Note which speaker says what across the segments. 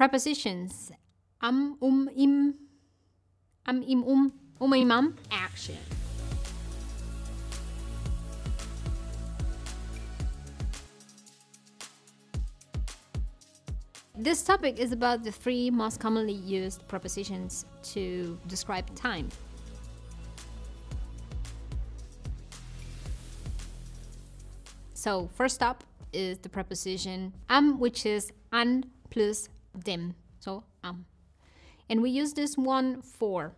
Speaker 1: Prepositions. Am, um, im, am, im, um, um, im, am, action. This topic is about the three most commonly used prepositions to describe time. So, first up is the preposition am, which is an plus dem. So, am. And we use this one for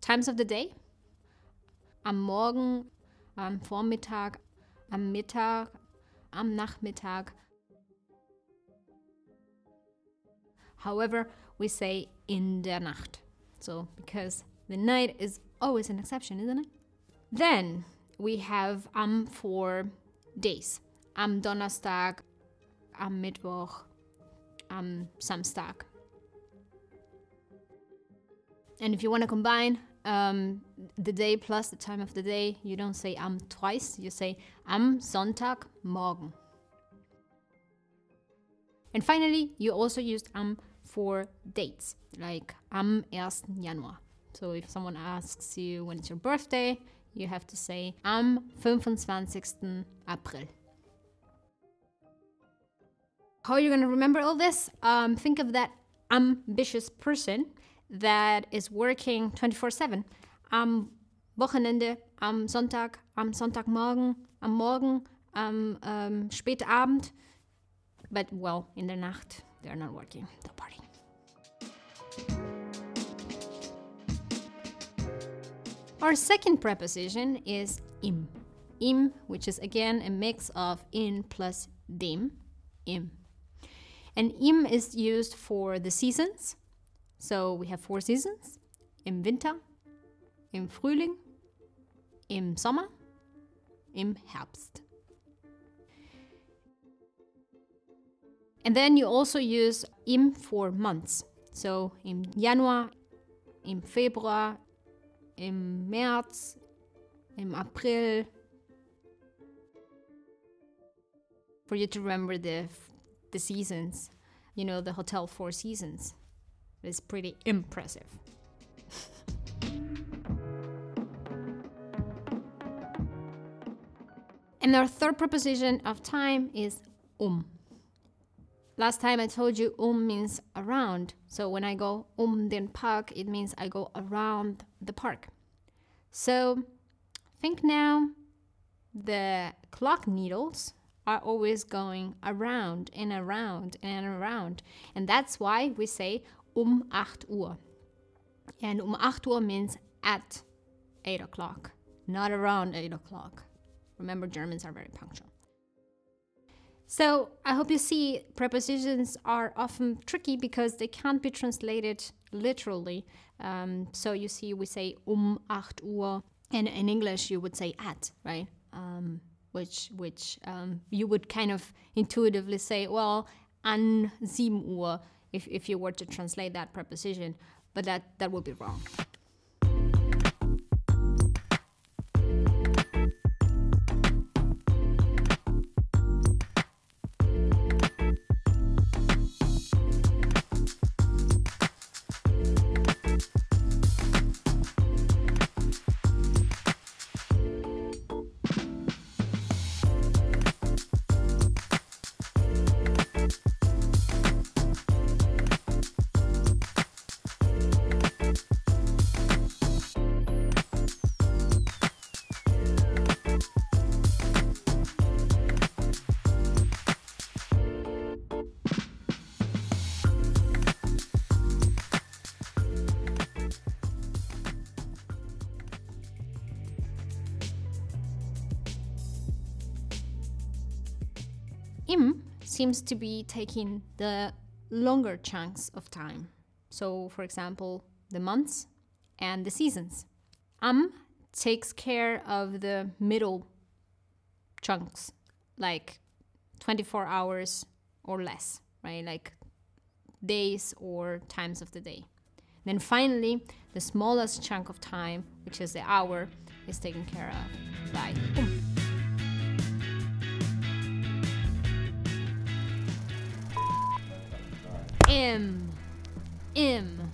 Speaker 1: times of the day. Am Morgen, am Vormittag, am Mittag, am Nachmittag. However, we say in der Nacht. So, because the night is always an exception, isn't it? Then we have am for days. Am Donnerstag, am Mittwoch, am Samstag. And if you want to combine um, the day plus the time of the day, you don't say am twice, you say am Sonntag morgen. And finally, you also use am for dates, like am 1. Januar. So if someone asks you when it's your birthday, you have to say am 25. April. How are you going to remember all this? Um, think of that ambitious person that is working 24 7. Am Wochenende, am Sonntag, am Sonntagmorgen, am Morgen, am um, Spätabend. But, well, in the Nacht, they're not working, they're partying. Our second preposition is im. Im, which is again a mix of in plus dem, im. And im is used for the seasons. So we have four seasons im Winter, im Frühling, im Sommer, im Herbst. And then you also use im for months. So im Januar, im Februar, im März, im April. For you to remember the the seasons, you know, the hotel four seasons. It's pretty impressive. and our third preposition of time is um. Last time I told you um means around. So when I go um den Park, it means I go around the park. So think now the clock needles are always going around and around and around. And that's why we say um 8 Uhr. And um 8 Uhr means at 8 o'clock, not around 8 o'clock. Remember, Germans are very punctual. So I hope you see prepositions are often tricky because they can't be translated literally. Um, so you see, we say um 8 Uhr, and in English you would say at, right? Which which um, you would kind of intuitively say, well, an 7 Uhr, if, if you were to translate that preposition, but that, that would be wrong. Im seems to be taking the longer chunks of time. So, for example, the months and the seasons. Am takes care of the middle chunks, like 24 hours or less, right? Like days or times of the day. Then finally, the smallest chunk of time, which is the hour, is taken care of by um. Im, im.